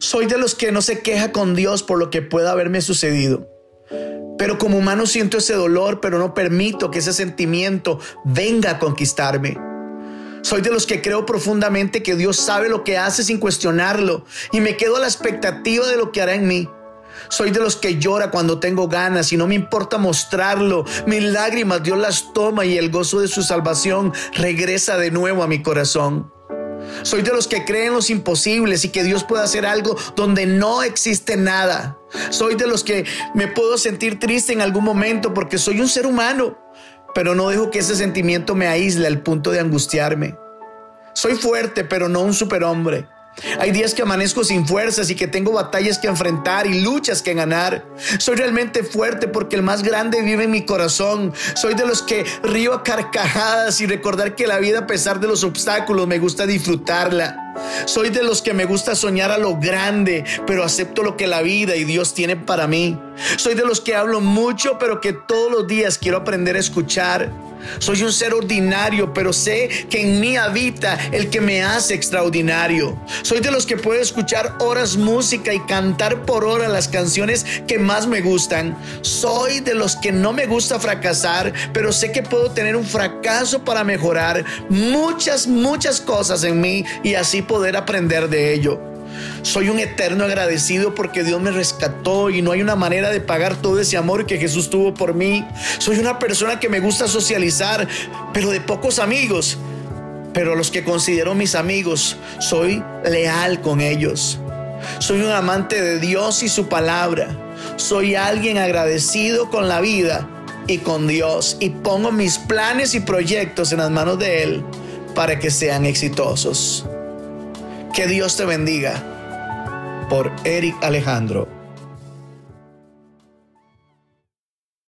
Soy de los que no se queja con Dios por lo que pueda haberme sucedido. Pero como humano siento ese dolor, pero no permito que ese sentimiento venga a conquistarme. Soy de los que creo profundamente que Dios sabe lo que hace sin cuestionarlo y me quedo a la expectativa de lo que hará en mí. Soy de los que llora cuando tengo ganas y no me importa mostrarlo. Mis lágrimas Dios las toma y el gozo de su salvación regresa de nuevo a mi corazón. Soy de los que creen los imposibles y que Dios puede hacer algo donde no existe nada. Soy de los que me puedo sentir triste en algún momento porque soy un ser humano, pero no dejo que ese sentimiento me aísle al punto de angustiarme. Soy fuerte, pero no un superhombre. Hay días que amanezco sin fuerzas y que tengo batallas que enfrentar y luchas que ganar. Soy realmente fuerte porque el más grande vive en mi corazón. Soy de los que río a carcajadas y recordar que la vida a pesar de los obstáculos me gusta disfrutarla. Soy de los que me gusta soñar a lo grande, pero acepto lo que la vida y Dios tiene para mí. Soy de los que hablo mucho, pero que todos los días quiero aprender a escuchar. Soy un ser ordinario, pero sé que en mí habita el que me hace extraordinario. Soy de los que puedo escuchar horas música y cantar por hora las canciones que más me gustan. Soy de los que no me gusta fracasar, pero sé que puedo tener un fracaso para mejorar muchas, muchas cosas en mí y así poder aprender de ello. Soy un eterno agradecido porque Dios me rescató y no hay una manera de pagar todo ese amor que Jesús tuvo por mí. Soy una persona que me gusta socializar, pero de pocos amigos. Pero los que considero mis amigos, soy leal con ellos. Soy un amante de Dios y su palabra. Soy alguien agradecido con la vida y con Dios y pongo mis planes y proyectos en las manos de Él para que sean exitosos. Que Dios te bendiga. Por Eric Alejandro.